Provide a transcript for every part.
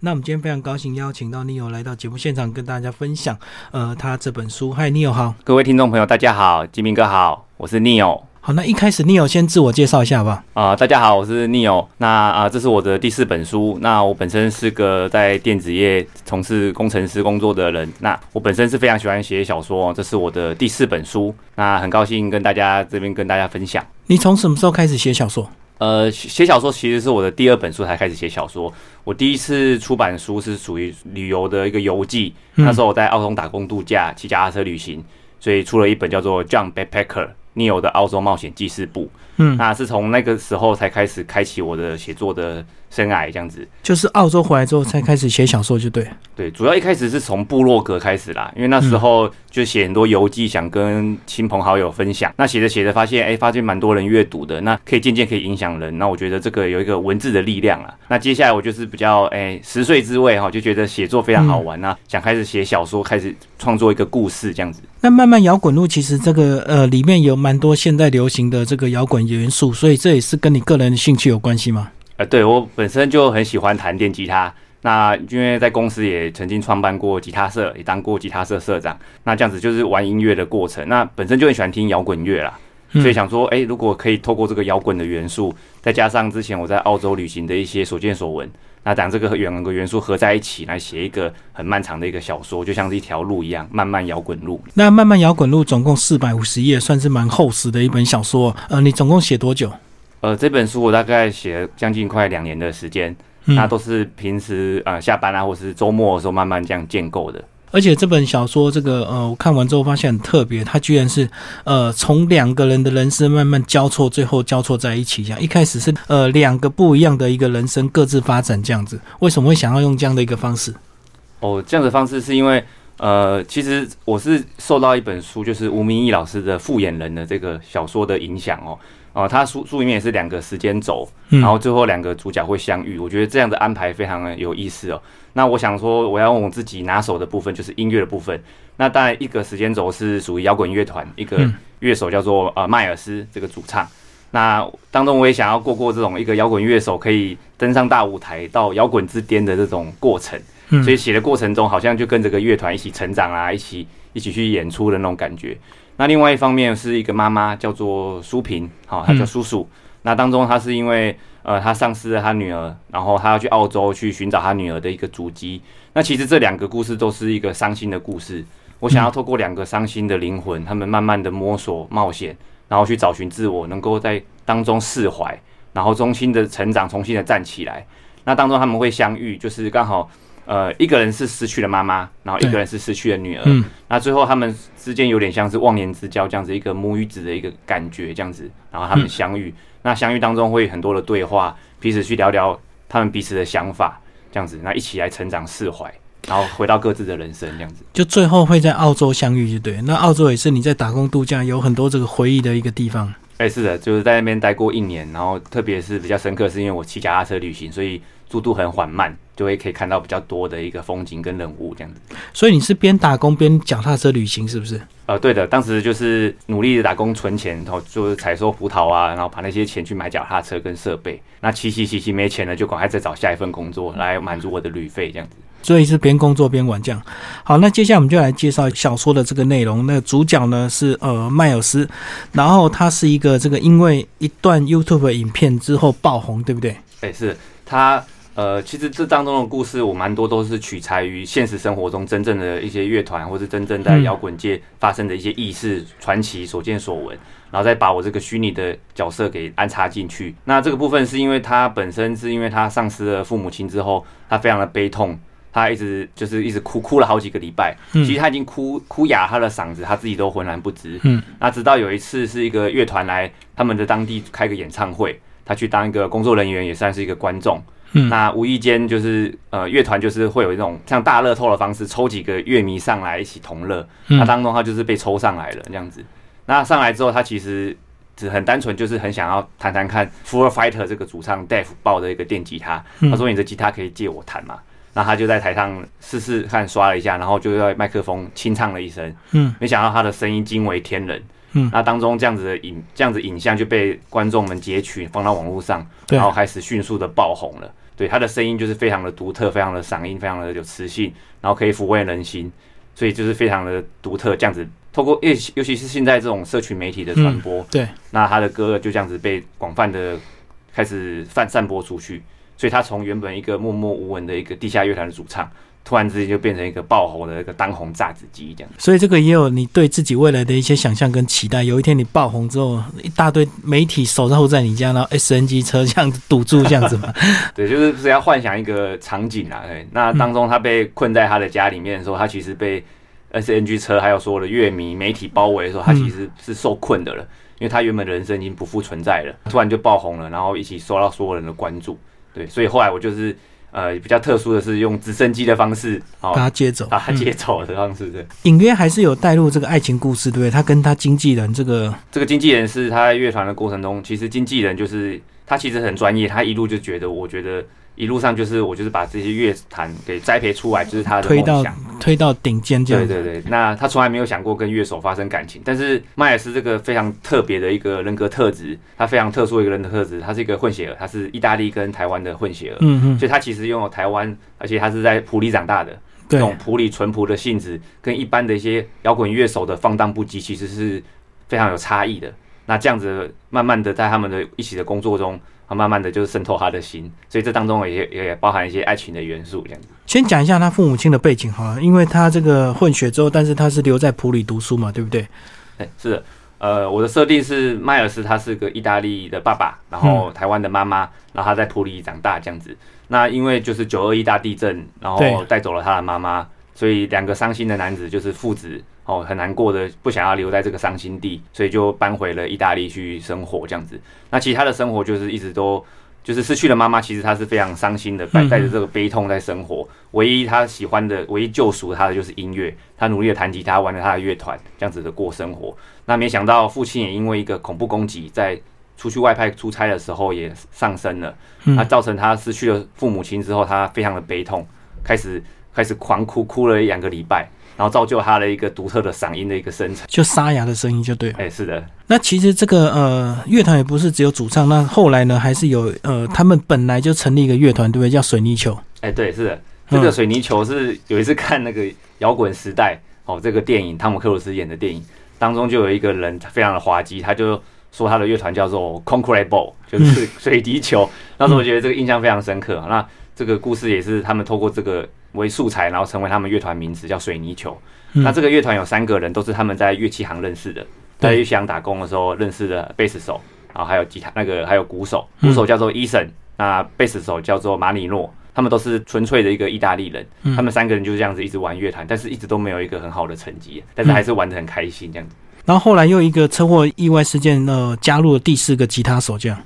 那我们今天非常高兴邀请到 Neo 来到节目现场，跟大家分享呃他这本书。嗨，Neo 好，各位听众朋友，大家好，金明哥好，我是 Neo。好，那一开始 Neo 先自我介绍一下吧。啊、大家好，我是 Neo。那啊、这是我的第四本书。那我本身是个在电子业从事工程师工作的人。那我本身是非常喜欢写小说，这是我的第四本书。那很高兴跟大家这边跟大家分享。你从什么时候开始写小说？呃，写写小说其实是我的第二本书才开始写小说。我第一次出版书是属于旅游的一个游记，那时候我在澳洲打工度假，骑脚踏车旅行，所以出了一本叫做《John Backpacker Neo 的澳洲冒险记事簿》。嗯那是从那个时候才开始开启我的写作的生涯，这样子。就是澳洲回来之后才开始写小说，就对。对，主要一开始是从部落格开始啦，因为那时候就写很多游记，想跟亲朋好友分享。那写着写着发现，哎、发现蛮多人阅读的，那可以渐渐可以影响人。那我觉得这个有一个文字的力量啊。那接下来我就是比较哎十岁之位哈，就觉得写作非常好玩那、想开始写小说，开始创作一个故事这样子。那慢慢摇滚路其实这个呃里面有蛮多现代流行的这个摇滚元素，所以这也是跟你个人的兴趣有关系吗？呃，对我本身就很喜欢弹电吉他。那因为在公司也曾经创办过吉他社，也当过吉他社社长。那这样子就是玩音乐的过程。那本身就很喜欢听摇滚乐啦，嗯所以想说，哎、如果可以透过这个摇滚的元素，再加上之前我在澳洲旅行的一些所见所闻，那将这个两个元素合在一起，来写一个很漫长的一个小说，就像是一条路一样，慢慢摇滚路。那慢慢摇滚路总共四百五十页，算是蛮厚实的一本小说。呃，你总共写多久？呃，这本书我大概写了将近快两年的时间，嗯那都是平时呃下班啊，或是周末的时候慢慢这样建构的。而且这本小说，这个呃，我看完之后发现很特别，它居然是呃从两个人的人生慢慢交错，最后交错在一起。这样一开始是呃两个不一样的一个人生各自发展这样子，为什么会想要用这样的一个方式？哦，这样的方式是因为，呃，其实我是受到一本书，就是吴明义老师的《复眼人》的这个小说的影响哦。哦、他书书里面也是两个时间轴，嗯然后最后两个主角会相遇。我觉得这样的安排非常的有意思哦。那我想说，我要用我自己拿手的部分，就是音乐的部分。那当然，一个时间轴是属于摇滚乐团，一个嗯乐手叫做呃迈尔斯这个主唱。那当中我也想要过过这种一个摇滚乐手可以登上大舞台到摇滚之巅的这种过程。嗯所以写的过程中，好像就跟这个乐团一起成长啊，一起一起去演出的那种感觉。那另外一方面是一个妈妈叫做苏萍，好、她叫叔叔。那当中她是因为呃，她丧失了她女儿，然后她要去澳洲去寻找她女儿的一个足迹。那其实这两个故事都是一个伤心的故事。我想要透过两个伤心的灵魂，他们慢慢的摸索冒险，然后去找寻自我，能够在当中释怀，然后重新的成长，重新的站起来。那当中他们会相遇，就是刚好呃，一个人是失去了妈妈，然后一个人是失去了女儿。嗯那最后他们之间有点像是忘年之交这样子一个母与子的一个感觉，这样子，然后他们相遇。那相遇当中会很多的对话，彼此去聊聊他们彼此的想法，这样子，那一起来成长释怀，然后回到各自的人生这样子。就最后会在澳洲相遇，就对。那澳洲也是你在打工度假有很多这个回忆的一个地方。哎、是的，就是在那边待过一年，然后特别是比较深刻，是因为我骑脚踏车旅行，所以速度很缓慢，就会可以看到比较多的一个风景跟人物这样子。所以你是边打工边脚踏车旅行，是不是？呃，对的，当时就是努力的打工存钱，然后就是采收葡萄啊，然后把那些钱去买脚踏车跟设备。那骑骑骑骑没钱了，就赶快再找下一份工作来满足我的旅费这样子。所以是边工作边玩这样。好，那接下来我们就来介绍小说的这个内容。那主角呢是呃迈尔斯，然后他是一个这个因为一段 YouTube 影片之后爆红，对不对？哎、是他呃，其实这当中的故事我蛮多都是取材于现实生活中真正的一些乐团，或是真正在嗯摇滚界发生的一些轶事传奇所见所闻，然后再把我这个虚拟的角色给安插进去。那这个部分是因为他本身是因为他丧失了父母亲之后，他非常的悲痛。他一直就是一直哭，哭了好几个礼拜。嗯其实他已经哭哭哑他的嗓子，他自己都浑然不知。嗯，那直到有一次是一个乐团来他们的当地开个演唱会，他去当一个工作人员，也算是一个观众。嗯那无意间就是呃，乐团就是会有一种像大乐透的方式，抽几个乐迷上来一起同乐。嗯那当中他就是被抽上来了这样子。那上来之后，他其实只很单纯，就是很想要谈谈看 Full Fighter 这个主唱 Dave 抱的一个电吉他。嗯他说：“你的吉他可以借我弹嘛？”那他就在台上试试看，刷了一下，然后就在麦克风清唱了一声。嗯没想到他的声音惊为天人。嗯那当中这样子的影这样子影像就被观众们截取放到网络上，对然后开始迅速的爆红了。对他的声音就是非常的独特，非常的嗓音，非常的有磁性，然后可以抚慰人心，所以就是非常的独特。这样子，透过尤尤其是现在这种社群媒体的传播，对，那他的歌就这样子被广泛的开始散散播出去，所以他从原本一个默默无闻的一个地下乐团的主唱。突然之间就变成一个爆红的一个当红炸子鸡这样，所以这个也有你对自己未来的一些想象跟期待。有一天你爆红之后，一大堆媒体守候在你家，然后 SNG 车这样子堵住这样子嘛？对，就是是要幻想一个场景啊。对，那当中他被困在他的家里面的时候，他其实被 SNG 车还有所有的乐迷媒体包围的时候，他其实是受困的了，因为他原本的人生已经不复存在了，突然就爆红了，然后一起受到所有人的关注。对，所以后来我就是。呃，比较特殊的是用直升机的方式，把他接走，把他接走的方式，对。隐约还是有带入这个爱情故事，对不对？他跟他经纪人，这个这个经纪人是他在乐团的过程中，其实经纪人就是他，其实很专业，他一路就觉得，我觉得。一路上就是我就是把这些乐坛给栽培出来，就是他的推到推到顶尖这样。对对对，那他从来没有想过跟乐手发生感情。但是迈尔斯这个非常特别的一个人格特质，他非常特殊的一个人格特质，他是一个混血儿，他是意大利跟台湾的混血儿。嗯嗯，所以他其实拥有台湾，而且他是在普里长大的，这种普里淳朴的性质，跟一般的一些摇滚乐手的放荡不羁，其实是非常有差异的。那这样子慢慢的在他们的一起的工作中。他慢慢的就是渗透他的心，所以这当中也也包含一些爱情的元素，这样子。先讲一下他父母亲的背景哈，因为他这个混血之后，但是他是留在普里读书嘛，对不对？哎，是的，呃，我的设定是迈尔斯他是个意大利的爸爸，然后台湾的妈妈，然后他在普里长大这样子。那因为就是九二一大地震，然后带走了他的妈妈，所以两个伤心的男子就是父子。哦，很难过的，不想要留在这个伤心地，所以就搬回了意大利去生活，这样子。那其他的生活就是一直都就是失去了妈妈，其实他是非常伤心的，带带着这个悲痛在生活。唯一他喜欢的，唯一救赎他的就是音乐，他努力的弹吉他，玩了他的乐团，这样子的过生活。那没想到父亲也因为一个恐怖攻击，在出去外派出差的时候也上身了，那造成他失去了父母亲之后，他非常的悲痛，开始开始狂哭，哭了两个礼拜。然后造就他的一个独特的嗓音的一个生成，就沙哑的声音就对。哎，是的。那其实这个呃乐团也不是只有主唱，那后来呢还是有呃他们本来就成立一个乐团，对不对？叫水泥球。哎，对，是的。这个水泥球是有一次看那个摇滚时代哦，这个电影汤姆克鲁斯演的电影当中就有一个人非常的滑稽，他就说他的乐团叫做 Concrete Ball，就是水泥球。那时候我觉得这个印象非常深刻。那这个故事也是他们透过这个。为素材，然后成为他们乐团名字叫水泥球。那这个乐团有三个人，都是他们在乐器行认识的，在乐器行打工的时候认识的贝斯手，然后还有吉他那个还有鼓手，鼓手叫做伊森，那贝斯手叫做马里诺，他们都是纯粹的一个意大利人。他们三个人就是这样子一直玩乐团，但是一直都没有一个很好的成绩，但是还是玩的很开心这样子。然后后来又一个车祸意外事件，呃，加入了第四个吉他手这样。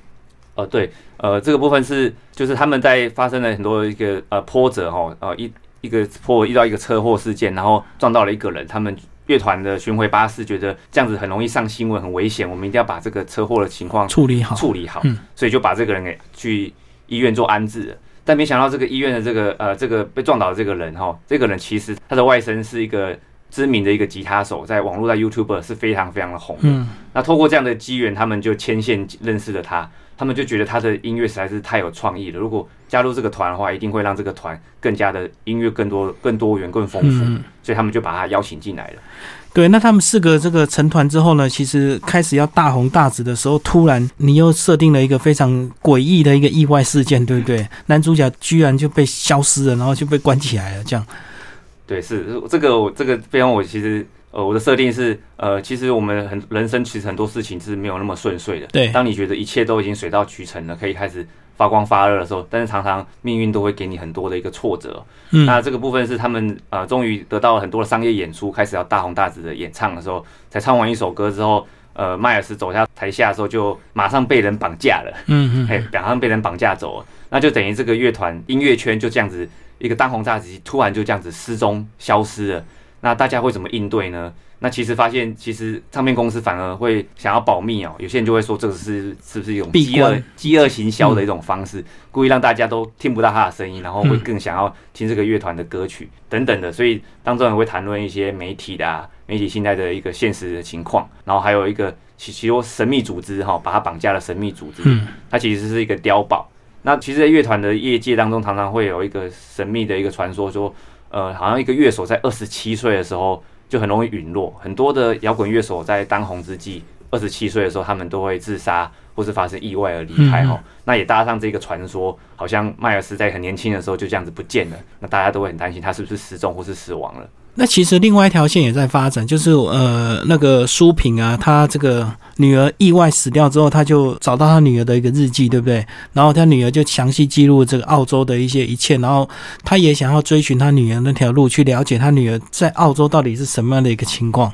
呃，对，呃，这个部分是就是他们在发生了很多一个呃波折哈，呃一一个破遇到一个车祸事件，然后撞到了一个人，他们乐团的巡回巴士觉得这样子很容易上新闻，很危险，我们一定要把这个车祸的情况处理好，处理好，嗯，所以就把这个人给去医院做安置了。但没想到这个医院的这个呃这个被撞倒的这个人哈，这个人其实他的外甥是一个知名的一个吉他手，在网络在 YouTube 是非常非常的红的。那透过这样的机缘，他们就牵线认识了他。他们就觉得他的音乐实在是太有创意了。如果加入这个团的话，一定会让这个团更加的音乐更多、更多元、更丰富。所以他们就把他邀请进来了。对，那他们四个这个成团之后呢，其实开始要大红大紫的时候，突然你又设定了一个非常诡异的一个意外事件，对不对？男主角居然就被消失了，然后就被关起来了，这样。对，是这个，这个非常我其实。呃，我的设定是，呃，其实我们很人生其实很多事情是没有那么顺遂的。对，当你觉得一切都已经水到渠成了，可以开始发光发热的时候，但是常常命运都会给你很多的一个挫折。嗯，那这个部分是他们呃，终于得到了很多的商业演出，开始要大红大紫的演唱的时候，才唱完一首歌之后，呃，迈尔斯走下台下的时候，就马上被人绑架了。嗯嗯，嘿，马上被人绑架走了，那就等于这个乐团音乐圈就这样子一个当红炸子鸡，突然就这样子失踪消失了。那大家会怎么应对呢？那其实发现，其实唱片公司反而会想要保密哦。有些人就会说，这个是是不是一种饥饿饥饿行销的一种方式，故意让大家都听不到他的声音，然后会更想要听这个乐团的歌曲等等的。所以当中也会谈论一些媒体的媒体现在的一个现实的情况，然后还有一个其其实神秘组织哈，把他绑架了神秘组织，它其实是一个碉堡。那其实，在乐团的业界当中，常常会有一个神秘的一个传说，说，呃，好像一个乐手在二十七岁的时候就很容易陨落。很多的摇滚乐手在当红之际，二十七岁的时候，他们都会自杀或是发生意外而离开哈。那也搭上这个传说，好像迈尔斯在很年轻的时候就这样子不见了。那大家都会很担心他是不是失踪或是死亡了。那其实另外一条线也在发展，就是呃，那个书平啊，他这个女儿意外死掉之后，他就找到他女儿的一个日记，对不对？然后他女儿就详细记录这个澳洲的一些一切，然后他也想要追寻他女儿那条路，去了解他女儿在澳洲到底是什么样的一个情况。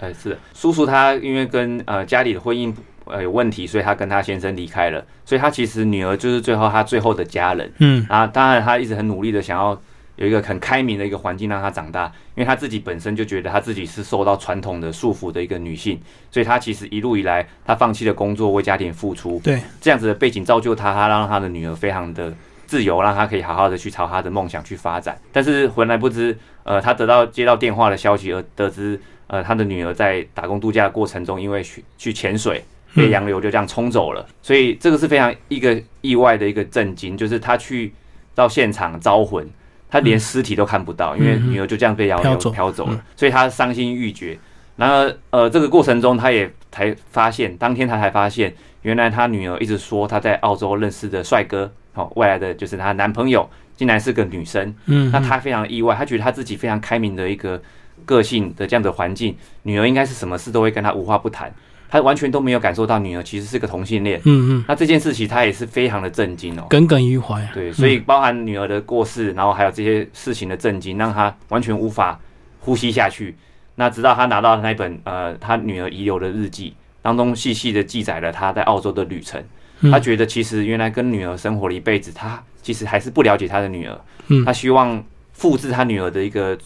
哎，是叔叔他因为跟呃家里的婚姻呃有问题，所以他跟他先生离开了，所以他其实女儿就是最后他最后的家人。嗯，啊，当然他一直很努力的想要。有一个很开明的一个环境让她长大，因为他自己本身就觉得他自己是受到传统的束缚的一个女性，所以她其实一路以来，她放弃了工作，为家庭付出。对，这样子的背景造就他，他让他的女儿非常的自由，让她可以好好的去朝她的梦想去发展。但是回来不知，呃，他得到接到电话的消息而得知，呃，他的女儿在打工度假的过程中，因为去去潜水被洋流就这样冲走了。所以这个是非常一个意外的一个震惊，就是他去到现场招魂。他连尸体都看不到，因为女儿就这样被洋流飘走了，所以他伤心欲绝。然而，呃，这个过程中，他也才发现，当天他才发现，原来他女儿一直说他在澳洲认识的帅哥，好，未来的就是她男朋友，竟然是个女生。嗯，那他非常意外，他觉得他自己非常开明的一个个性的这样的环境，女儿应该是什么事都会跟他无话不谈。他完全都没有感受到女儿其实是个同性恋，嗯嗯，那这件事情他也是非常的震惊哦，耿耿于怀。对，所以包含女儿的过世，然后还有这些事情的震惊，让他完全无法呼吸下去。那直到他拿到那本呃他女儿遗留的日记当中，细细的记载了他在澳洲的旅程。他觉得其实原来跟女儿生活了一辈子，他其实还是不了解他的女儿。嗯，他希望复制他女儿的一个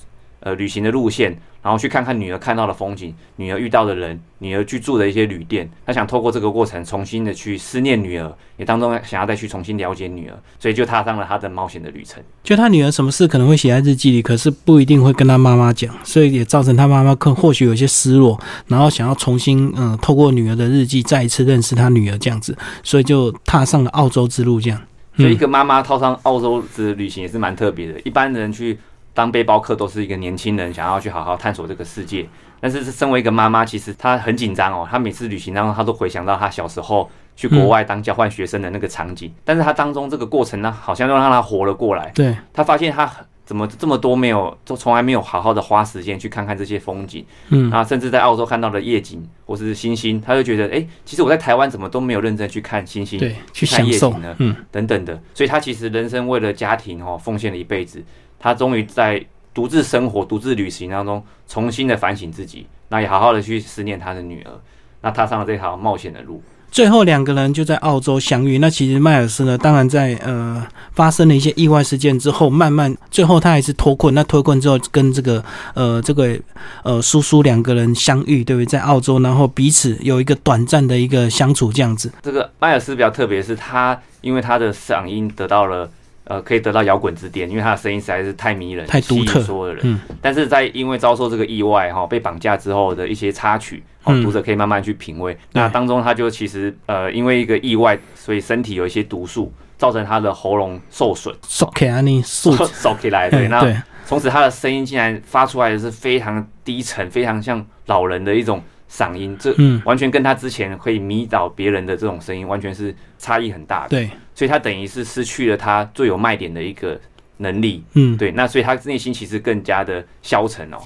呃旅行的路线。然后去看看女儿看到的风景，女儿遇到的人，女儿居住的一些旅店。他想透过这个过程，重新的去思念女儿，也当中想要再去重新了解女儿，所以就踏上了他的冒险的旅程。就他女儿什么事可能会写在日记里，可是不一定会跟他妈妈讲，所以也造成他妈妈可或许有些失落，然后想要重新嗯透过女儿的日记再一次认识他女儿这样子，所以就踏上了澳洲之路这样。所以一个妈妈套上澳洲之旅行也是蛮特别的，一般人去。当背包客都是一个年轻人，想要去好好探索这个世界。但是，身为一个妈妈，其实她很紧张哦。她每次旅行当中，她都回想到她小时候去国外当交换学生的那个场景。但是她当中这个过程呢，好像又让她活了过来。对，她发现她怎么这么多没有，都从来没有好好的花时间去看看这些风景。嗯，啊，甚至在澳洲看到的夜景或是星星，她就觉得，哎，其实我在台湾怎么都没有认真去看星星，对，去看夜景呢？嗯，等等的。所以她其实人生为了家庭哦，奉献了一辈子。她终于在。独自生活、独自旅行当中，重新的反省自己，那也好好的去思念他的女儿，那踏上了这条冒险的路。最后两个人就在澳洲相遇。那其实迈尔斯呢，当然在呃发生了一些意外事件之后，慢慢最后他还是脱困。那脱困之后，跟这个呃这个呃叔叔两个人相遇，对不对？在澳洲，然后彼此有一个短暂的一个相处，这样子。这个迈尔斯比较特别，是他因为他的嗓音得到了。呃，可以得到摇滚之巅，因为他的声音实在是太迷人，太独特，所有人。嗯，但是在因为遭受这个意外哈，被绑架之后的一些插曲，哦，读者可以慢慢去品味。那当中他就其实呃，因为一个意外，所以身体有一些毒素，造成他的喉咙受损，收起来，你收收 起来，对，那从此他的声音竟然发出来的是非常低沉，非常像老人的一种。嗓音，这完全跟他之前可以迷倒别人的这种声音，完全是差异很大的。对，所以他等于是失去了他最有卖点的一个能力。嗯，对，那所以他内心其实更加的消沉哦。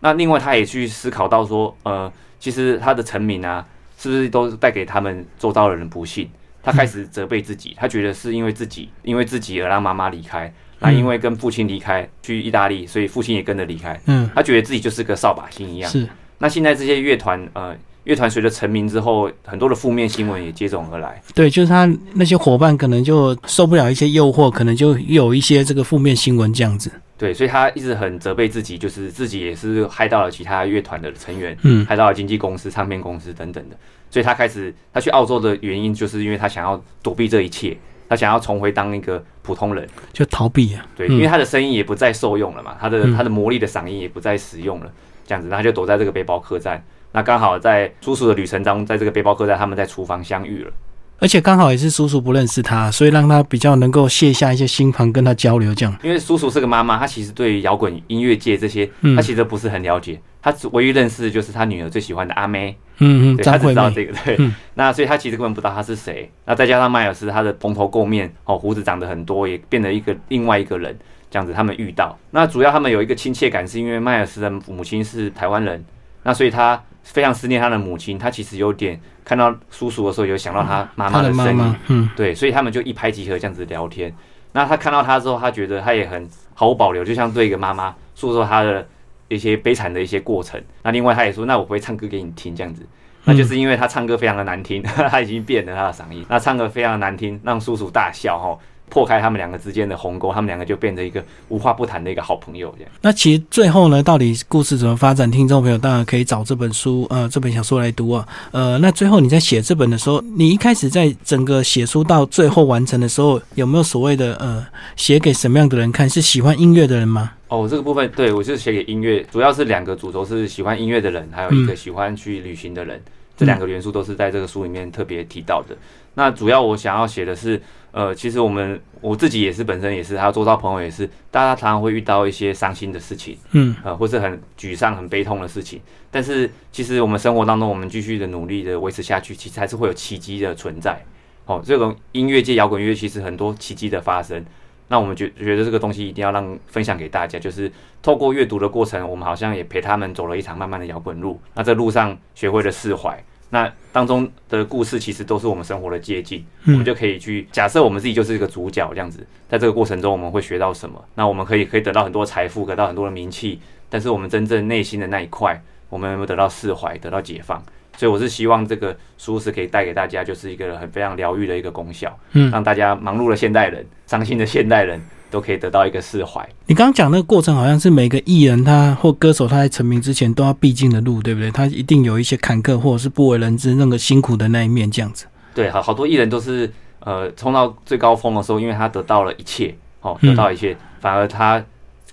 那另外，他也去思考到说，呃，其实他的成名啊，是不是都带给他们周遭的人不幸？他开始责备自己，他觉得是因为自己，因为自己而让妈妈离开，那因为跟父亲离开去意大利，所以父亲也跟着离开。嗯，他觉得自己就是个扫把星一样。是。那现在这些乐团，呃，乐团随着成名之后，很多的负面新闻也接踵而来。对，就是他那些伙伴可能就受不了一些诱惑，可能就有一些这个负面新闻这样子。对，所以他一直很责备自己，就是自己也是害到了其他乐团的成员，嗯，害到了经纪公司、唱片公司等等的。所以他开始，他去澳洲的原因，就是因为他想要躲避这一切，他想要重回当一个普通人，就逃避啊。对，因为他的声音也不再受用了嘛，他的他的魔力的嗓音也不再使用了。这样子，然后就躲在这个背包客栈。那刚好在叔叔的旅程当中，在这个背包客栈，他们在厨房相遇了。而且刚好也是叔叔不认识他，所以让他比较能够卸下一些心防，跟他交流这样。因为叔叔是个妈妈，她其实对摇滚音乐界这些，嗯她其实不是很了解。她只唯一认识的就是她女儿最喜欢的阿妹，嗯嗯，对，她张惠妹，只知道这个，对。嗯那所以她其实根本不知道他是谁。那再加上迈尔斯，他的蓬头垢面，哦，胡子长得很多，也变得一个另外一个人，这样子他们遇到。那主要他们有一个亲切感，是因为迈尔斯的母亲是台湾人，那所以他非常思念他的母亲。他其实有点看到叔叔的时候，有想到他妈妈的妈的身影。妈，嗯对，所以他们就一拍即合这样子聊天。那他看到他之后，他觉得他也很毫无保留，就像对一个妈妈诉说他的一些悲惨的一些过程。那另外他也说，那我不会唱歌给你听这样子。那就是因为他唱歌非常的难听，他已经变了他的嗓音。那唱歌非常的难听，让叔叔大笑哈，破开他们两个之间的鸿沟，他们两个就变成一个无话不谈的一个好朋友这样。那其实最后呢，到底故事怎么发展？听众朋友当然可以找这本书，呃，这本小说来读啊。呃，那最后你在写这本的时候，你一开始在整个写书到最后完成的时候，有没有所谓的呃，写给什么样的人看？是喜欢音乐的人吗？哦，这个部分对我就是写给音乐，主要是两个主轴是喜欢音乐的人，还有一个喜欢去旅行的人，这两个元素都是在这个书里面特别提到的。那主要我想要写的是，呃，其实我们我自己也是本身也是，还有周遭朋友也是，大家常常会遇到一些伤心的事情，嗯呃，或是很沮丧、很悲痛的事情。但是其实我们生活当中，我们继续的努力的维持下去，其实还是会有奇迹的存在。哦，这种音乐界、摇滚乐其实很多奇迹的发生。那我们觉觉得这个东西一定要让分享给大家，就是透过阅读的过程，我们好像也陪他们走了一场慢慢的摇滚路。那这路上学会了释怀，那当中的故事其实都是我们生活的接近，我们就可以去假设我们自己就是一个主角这样子，在这个过程中我们会学到什么？那我们可以可以得到很多财富，得到很多的名气，但是我们真正内心的那一块，我们有没有得到释怀，得到解放？所以我是希望这个书是可以带给大家，就是一个很非常疗愈的一个功效，嗯，让大家忙碌的现代人、伤心的现代人都可以得到一个释怀。你刚刚讲那个过程，好像是每个艺人他或歌手他在成名之前都要必经的路，对不对？他一定有一些坎坷或者是不为人知那个辛苦的那一面，这样子。对，好好多艺人都是呃冲到最高峰的时候，因为他得到了一切，哦，嗯得到一切，反而他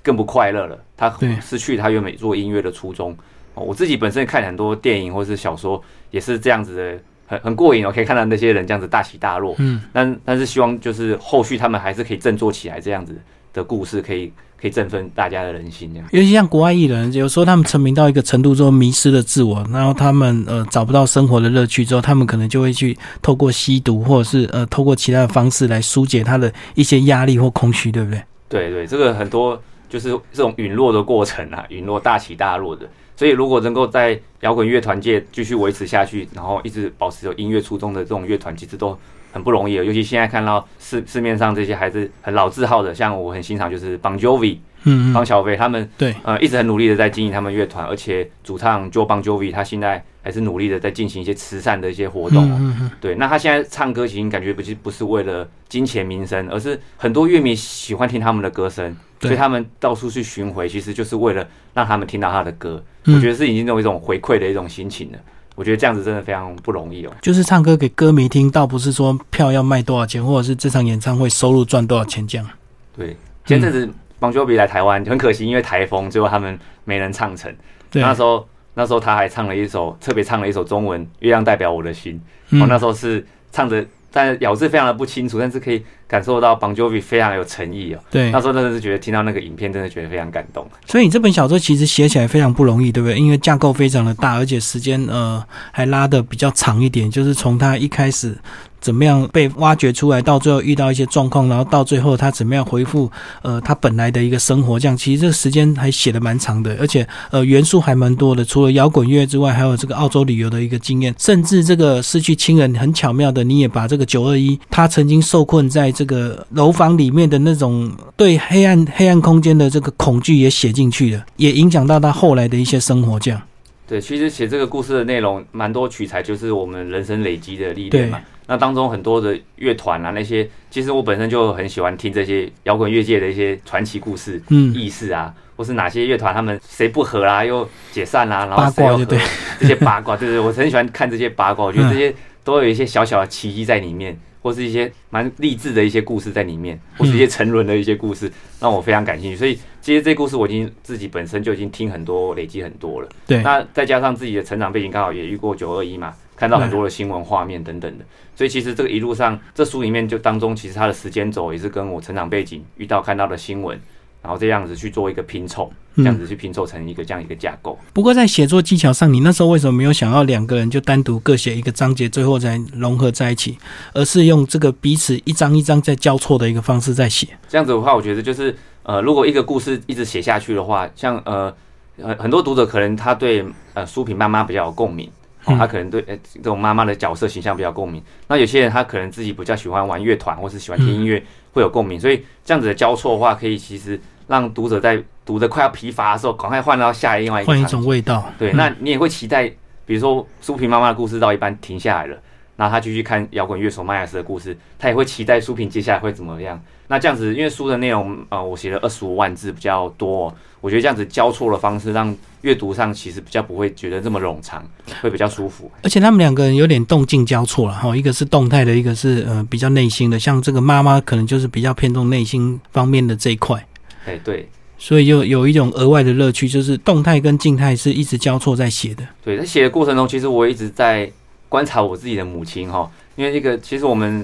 更不快乐了，他对失去他原本做音乐的初衷。哦，我自己本身看很多电影或是小说，也是这样子的，很很过瘾哦，可以看到那些人这样子大起大落。嗯，但但是希望就是后续他们还是可以振作起来，这样子的故事可以可以振奋大家的人心，这样。尤其像国外艺人，有时候他们成名到一个程度之后，迷失了自我，然后他们呃找不到生活的乐趣之后，他们可能就会去透过吸毒，或者是呃透过其他的方式来疏解他的一些压力或空虚，对不对？对对，这个很多就是这种陨落的过程啊，陨落大起大落的。所以如果能够在摇滚乐团界继续维持下去，然后一直保持有音乐初衷的这种乐团，其实都很不容易的。尤其现在看到市市面上这些还是很老字号的，像我很欣赏就是 Bon Jovi、嗯嗯，方小飞他们，对，呃，一直很努力的在经营他们乐团，而且主唱 Joe Bon Jovi 他现在还是努力的在进行一些慈善的一些活动哦。嗯嗯嗯，对，那他现在唱歌其实感觉不是不是为了金钱名声，而是很多乐迷喜欢听他们的歌声，对所以他们到处去巡回，其实就是为了让他们听到他的歌。嗯我觉得是已经有一种回馈的一种心情了。我觉得这样子真的非常不容易哦。就是唱歌给歌迷听，倒不是说票要卖多少钱，或者是这场演唱会收入赚多少钱这样。对，前阵子 Bon Jovi 来台湾，很可惜因为台风，最后他们没能唱成。对，那时候那时候他还唱了一首特别唱了一首中文《月亮代表我的心》。嗯哦，那时候是唱的，但咬字非常的不清楚，但是可以感受到 Bon Jovi 非常有诚意哦。对那，时候真的是觉得听到那个影片，真的觉得非常感动。所以你这本小说其实写起来非常不容易，对不对？因为架构非常的大，而且时间呃还拉的比较长一点，就是从他一开始怎么样被挖掘出来，到最后遇到一些状况，然后到最后他怎么样恢复呃他本来的一个生活，这样其实这个时间还写的蛮长的，而且呃元素还蛮多的，除了摇滚乐之外，还有这个澳洲旅游的一个经验，甚至这个失去亲人，很巧妙的你也把这个九二一他曾经受困在这个楼房里面的那种对黑暗黑暗空间的这个恐惧也写进去了，也影响到他后来的一些生活，这样。对，其实写这个故事的内容蛮多取材，就是我们人生累积的历练嘛。那当中很多的乐团啊，那些其实我本身就很喜欢听这些摇滚乐界的一些传奇故事、嗯，轶事啊，或是哪些乐团他们谁不和啦、又解散啦、然后八谁又和卦就对，这些八卦，对对，我很喜欢看这些八卦，我觉得这些都有一些小小的奇迹在里面，或是一些蛮励志的一些故事在里面，或是一些沉沦的一些故事，让我非常感兴趣。所以其实这故事我已经自己本身就已经听很多，累积很多了。对，那再加上自己的成长背景，刚好也遇过九二一嘛，看到很多的新闻画面等等的，所以其实这个一路上，这书里面就当中，其实它的时间轴也是跟我成长背景遇到看到的新闻。然后这样子去做一个拼凑，这样子去拼凑成一个这样一个架构。不过在写作技巧上，你那时候为什么没有想要两个人就单独各写一个章节，最后再融合在一起，而是用这个彼此一张一张在交错的一个方式在写？这样子的话，我觉得就是呃，如果一个故事一直写下去的话，像呃很很多读者可能他对呃书评妈妈比较有共鸣，哦，他可能对呃这种妈妈的角色形象比较共鸣。那有些人他可能自己比较喜欢玩乐团，或是喜欢听音乐，会有共鸣。所以这样子的交错的话，可以其实。让读者在读的快要疲乏的时候，赶快换到下另外一个换一种味道。对，那你也会期待，比如说苏萍妈妈的故事到一半停下来了，然后他继续看摇滚乐手麦尔斯的故事，他也会期待苏萍接下来会怎么样。那这样子，因为书的内容呃，我写了二十五万字比较多，我觉得这样子交错的方式，让阅读上其实比较不会觉得这么冗长，会比较舒服。而且他们两个人有点动静交错了哈，一个是动态的，一个是呃比较内心的。像这个妈妈可能就是比较偏重内心方面的这一块。哎，对，所以就有一种额外的乐趣，就是动态跟静态是一直交错在写的。对，在写的过程中，其实我一直在观察我自己的母亲哈，因为这个其实我们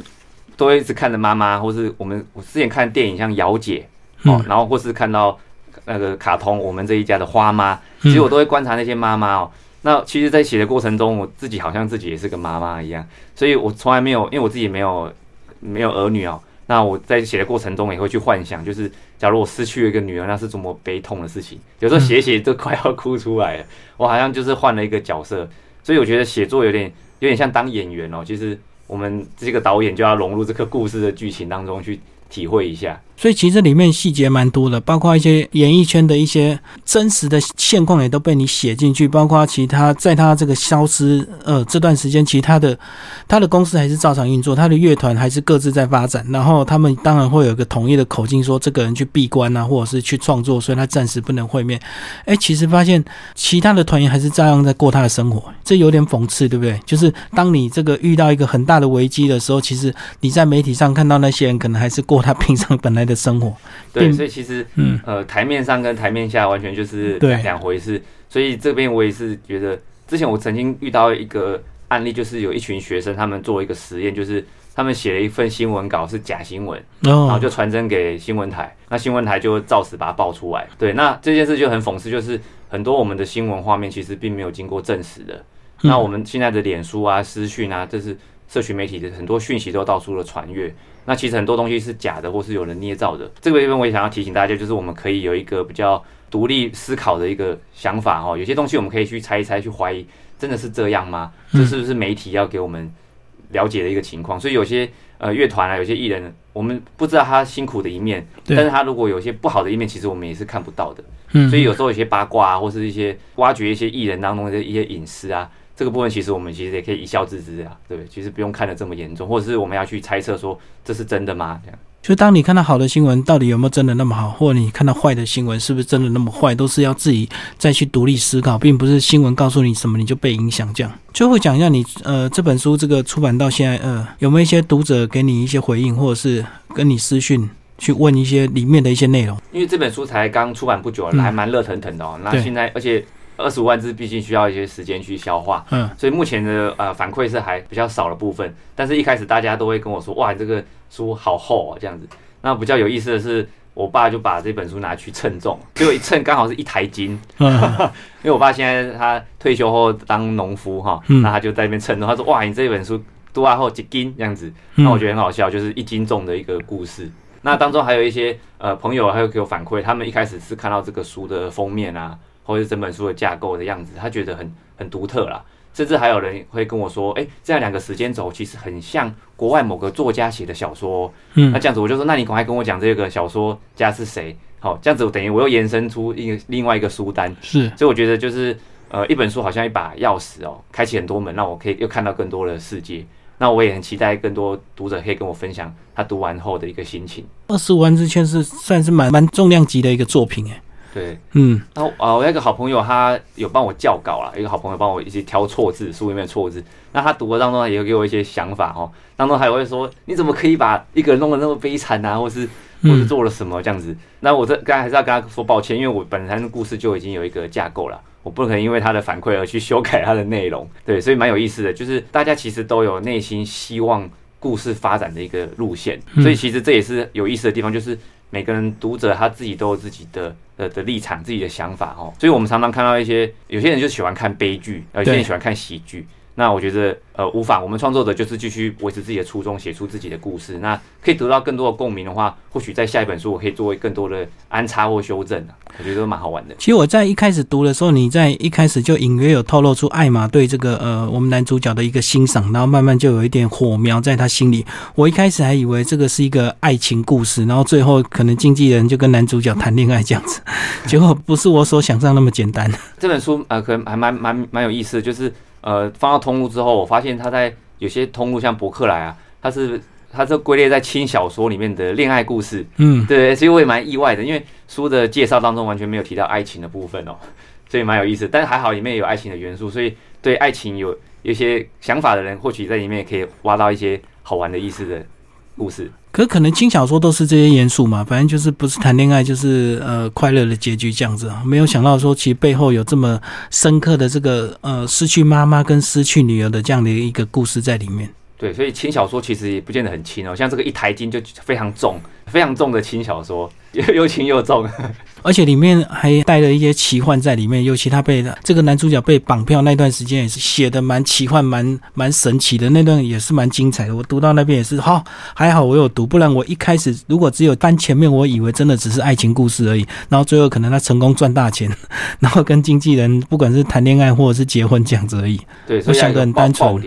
都会一直看着妈妈，或是我们我之前看电影像姚姐哦，然后或是看到那个卡通我们这一家的花妈，其实我都会观察那些妈妈哦。那其实，在写的过程中，我自己好像自己也是个妈妈一样，所以我从来没有，因为我自己没有没有儿女哦。那我在写的过程中也会去幻想，就是假如我失去了一个女儿，那是多么悲痛的事情。有时候写写都快要哭出来了，我好像就是换了一个角色，所以我觉得写作有点有点像当演员哦。其实我们这个导演就要融入这个故事的剧情当中去体会一下。所以其实里面细节蛮多的，包括一些演艺圈的一些真实的现况也都被你写进去，包括其他在他这个消失呃这段时间，其他的他的公司还是照常运作，他的乐团还是各自在发展，然后他们当然会有一个统一的口径，说这个人去闭关啊，或者是去创作，所以他暂时不能会面。哎，其实发现其他的团员还是照样在过他的生活，这有点讽刺，对不对？就是当你这个遇到一个很大的危机的时候，其实你在媒体上看到那些人，可能还是过他平常本来。的生活，对，所以其实，嗯，呃，台面上跟台面下完全就是两回事。所以这边我也是觉得，之前我曾经遇到一个案例，就是有一群学生，他们做一个实验，就是他们写了一份新闻稿是假新闻，然后就传真给新闻台，那新闻台就照实把它爆出来。对，那这件事就很讽刺，就是很多我们的新闻画面其实并没有经过证实的。那我们现在的脸书啊、私讯啊，这是社群媒体的很多讯息都到处的传阅。那其实很多东西是假的，或是有人捏造的。这个地方我也想要提醒大家，就是我们可以有一个比较独立思考的一个想法哦。有些东西我们可以去猜一猜，去怀疑，真的是这样吗？这是不是媒体要给我们了解的一个情况？所以有些呃乐团啊，有些艺人，我们不知道他辛苦的一面，但是他如果有些不好的一面，其实我们也是看不到的。所以有时候有些八卦啊，或是一些挖掘一些艺人当中的一些隐私啊。这个部分其实我们其实也可以一笑置之啊，对不对，其实不用看得这么严重，或者是我们要去猜测说这是真的吗？这样，就当你看到好的新闻，到底有没有真的那么好，或者你看到坏的新闻，是不是真的那么坏，都是要自己再去独立思考，并不是新闻告诉你什么你就被影响。这样，最后讲一下你呃这本书这个出版到现在，呃有没有一些读者给你一些回应，或者是跟你私讯去问一些里面的一些内容？因为这本书才刚出版不久，还蛮热腾腾的哦。那现在而且。二十五万字毕竟需要一些时间去消化，嗯，所以目前的呃反馈是还比较少的部分。但是一开始大家都会跟我说，哇，这个书好厚啊，这样子。那比较有意思的是，我爸就把这本书拿去称重，结果一称刚好是一台斤。因为我爸现在他退休后当农夫哈，那他就在那边称重，他说，哇，你这本书读完后几斤这样子。那我觉得很好笑，就是一斤重的一个故事。那当中还有一些呃朋友还有给我反馈，他们一开始是看到这个书的封面啊。或者整本书的架构的样子，他觉得很很独特啦。甚至还有人会跟我说：“哎，这样两个时间轴其实很像国外某个作家写的小说。”嗯，那这样子我就说：“那你赶快跟我讲这个小说家是谁？”好，这样子我等于我又延伸出一个另外一个书单。是，所以我觉得就是呃，一本书好像一把钥匙哦，开启很多门，让我可以又看到更多的世界。那我也很期待更多读者可以跟我分享他读完后的一个心情。二十五万字签是算是蛮蛮重量级的一个作品哎。对，嗯然后啊，我有一个好朋友，他有帮我校稿啦，一个好朋友帮我一起挑错字，书里面的错字。那他读的当中也有给我一些想法哦，当中还会说，你怎么可以把一个人弄得那么悲惨啊，或是或是嗯做了什么这样子？那我这刚才还是要跟他说抱歉，因为我本身的故事就已经有一个架构了。我不可能因为他的反馈而去修改他的内容，对，所以蛮有意思的，就是大家其实都有内心希望故事发展的一个路线，嗯所以其实这也是有意思的地方，就是每个人读者他自己都有自己的呃的立场、自己的想法哦。所以我们常常看到一些有些人就喜欢看悲剧，有些人喜欢看喜剧。那我觉得呃无法，我们创作者就是继续维持自己的初衷，写出自己的故事。那可以得到更多的共鸣的话，或许在下一本书我可以作为更多的安插或修正啊，我觉得蛮好玩的。其实我在一开始读的时候，你在一开始就隐约有透露出艾玛对这个呃我们男主角的一个欣赏，然后慢慢就有一点火苗在他心里。我一开始还以为这个是一个爱情故事，然后最后可能经纪人就跟男主角谈恋爱这样子，结果不是我所想象那么简单。这本书呃，可能还蛮蛮蛮有意思的，就是呃放到通路之后，我发现它在有些通路像博客来啊，它是它是归类在轻小说里面的恋爱故事，嗯，对，所以我也蛮意外的，因为书的介绍当中完全没有提到爱情的部分哦，所以蛮有意思。但是还好里面有爱情的元素，所以对爱情有有一些想法的人，或许在里面也可以挖到一些好玩的意思的故事。可可能轻小说都是这些元素嘛，反正就是不是谈恋爱就是呃快乐的结局这样子啊。没有想到说其实背后有这么深刻的这个呃失去妈妈跟失去女儿的这样的一个故事在里面。对，所以轻小说其实也不见得很轻哦，像这个一台斤就非常重，非常重的轻小说，又又轻又重。而且里面还带了一些奇幻在里面，尤其他被这个男主角被绑票那段时间也是写的蛮奇幻、蛮蛮神奇的，那段也是蛮精彩的。我读到那边也是，好、还好我有读，不然我一开始如果只有翻前面，我以为真的只是爱情故事而已，然后最后可能他成功赚大钱，然后跟经纪人不管是谈恋爱或者是结婚这样子而已。对，所以我想得很单纯。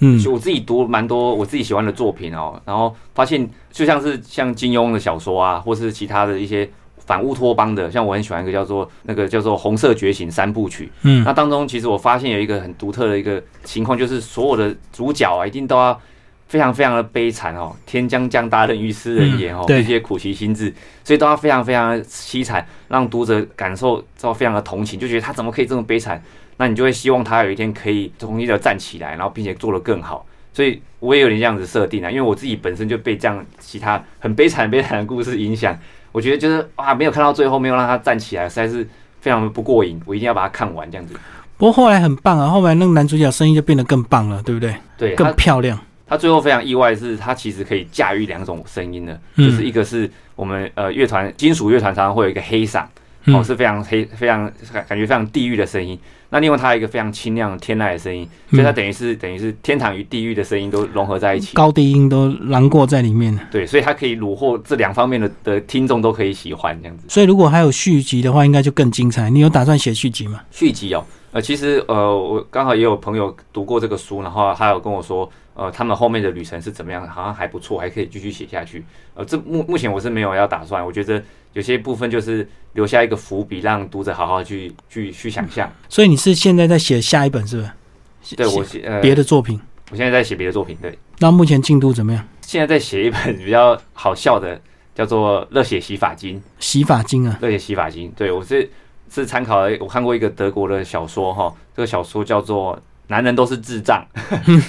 嗯就我自己读蛮多我自己喜欢的作品哦，然后发现就像是像金庸的小说啊，或是其他的一些反乌托邦的，像我很喜欢一个叫做那个叫做《红色觉醒》三部曲。嗯那当中其实我发现有一个很独特的一个情况，就是所有的主角啊，一定都要非常非常的悲惨哦，天将降大任于斯人也哦这些苦其心志，所以都要非常非常的凄惨，让读者感受到非常的同情，就觉得他怎么可以这么悲惨？那你就会希望他有一天可以重新的站起来，然后并且做得更好。所以我也有点这样子设定啊，因为我自己本身就被这样其他很悲惨、悲惨的故事影响，我觉得就是哇，没有看到最后，没有让他站起来，实在是非常的不过瘾。我一定要把它看完这样子。不过后来很棒啊，后来那个男主角声音就变得更棒了，对不对？对，更漂亮。他最后非常意外的是，他其实可以驾驭两种声音的，嗯就是一个是我们呃乐团金属乐团常常会有一个黑嗓，嗯哦是非常黑非常感感觉非常地狱的声音。那另外它有一个非常清亮天籁的声音，所以它等于是等于是天堂与地狱的声音都融合在一起。高低音都囊括在里面了。对，所以它可以虏获这两方面的的听众都可以喜欢这样子。所以如果还有续集的话，应该就更精彩。你有打算写续集吗？续集哦，呃，其实呃，我刚好也有朋友读过这个书，然后他有跟我说，呃，他们后面的旅程是怎么样，好像还不错，还可以继续写下去。呃，这目目前我是没有要打算，我觉得有些部分就是留下一个伏笔，让读者好好去去去想象。所以你是现在在写下一本是不是？对我写写呃，别的作品。我现在在写别的作品，对，那目前进度怎么样？现在在写一本比较好笑的，叫做《热血洗发精》。洗发精啊，热血洗发精，对我是是参考了我看过一个德国的小说哈，这个小说叫做《男人都是智障》，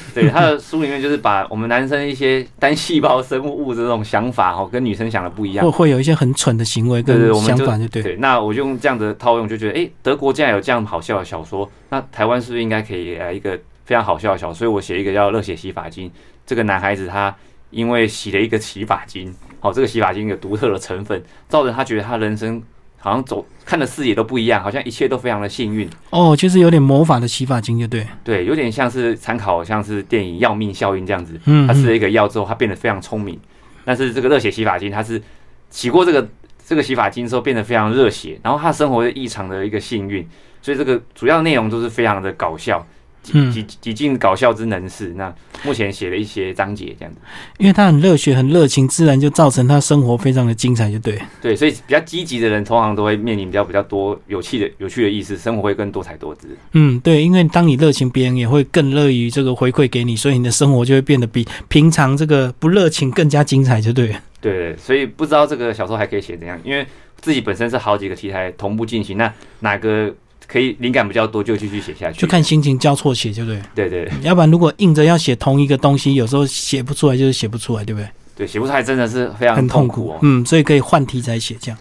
对他的书里面就是把我们男生一些单细胞生物物质这种想法哈，跟女生想的不一样会。会有一些很蠢的行为跟想我们就法，就对。对，那我就用这样的套用，就觉得哎、诶德国竟然有这样好笑的小说，那台湾是不是应该可以来一个非常好笑的小说？所以我写一个叫《热血洗发精》，这个男孩子他因为洗了一个洗发精，好、这个洗发精有独特的成分，造成他觉得他人生好像走看的视野都不一样，好像一切都非常的幸运。哦，就是有点魔法的洗发精，就对。对，有点像是参考像是电影《要命效应》这样子，嗯他吃了一个药之后，他变得非常聪明。但是这个热血洗发精，他是洗过这个这个洗发精之后变得非常热血，然后他生活异常的一个幸运，所以这个主要内容都是非常的搞笑，几嗯几几尽搞笑之能事。那目前写了一些章节这样子，因为他很热血、很热情，自然就造成他生活非常的精彩，就对。对，所以比较积极的人通常都会面临比较比较多有趣的有趣的意思，生活会更多彩多姿。嗯，对，因为当你热情，别人也会更乐于这个回馈给你，所以你的生活就会变得比平常这个不热情更加精彩，就对。对，所以不知道这个小说还可以写怎样，因为自己本身是好几个题材同步进行，那哪个可以灵感比较多，就继续写下去。就看心情交错写，对不对？对对要不然如果硬着要写同一个东西，有时候写不出来就是写不出来，对不对？对，写不出来真的是非常很痛苦哦。嗯，所以可以换题材写这样。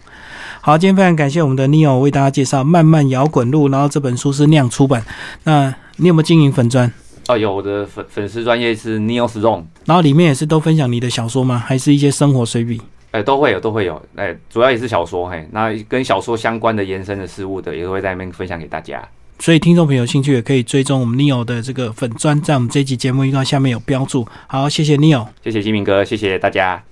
好，今天非常感谢我们的 Neo 为大家介绍《慢慢摇滚路》，然后这本书是酿出版。那你有没有经营粉砖？哦，有我的粉粉丝专业是 Neo Strong，然后里面也是都分享你的小说吗？还是一些生活随笔？哎，都会有，都会有。哎，主要也是小说，嘿，那跟小说相关的延伸的事物的，也都会在那边分享给大家。所以听众朋友有兴趣也可以追踪我们 Neo 的这个粉砖，在我们这集节目预告下面有标注。好，谢谢 Neo，谢谢金明哥，谢谢大家。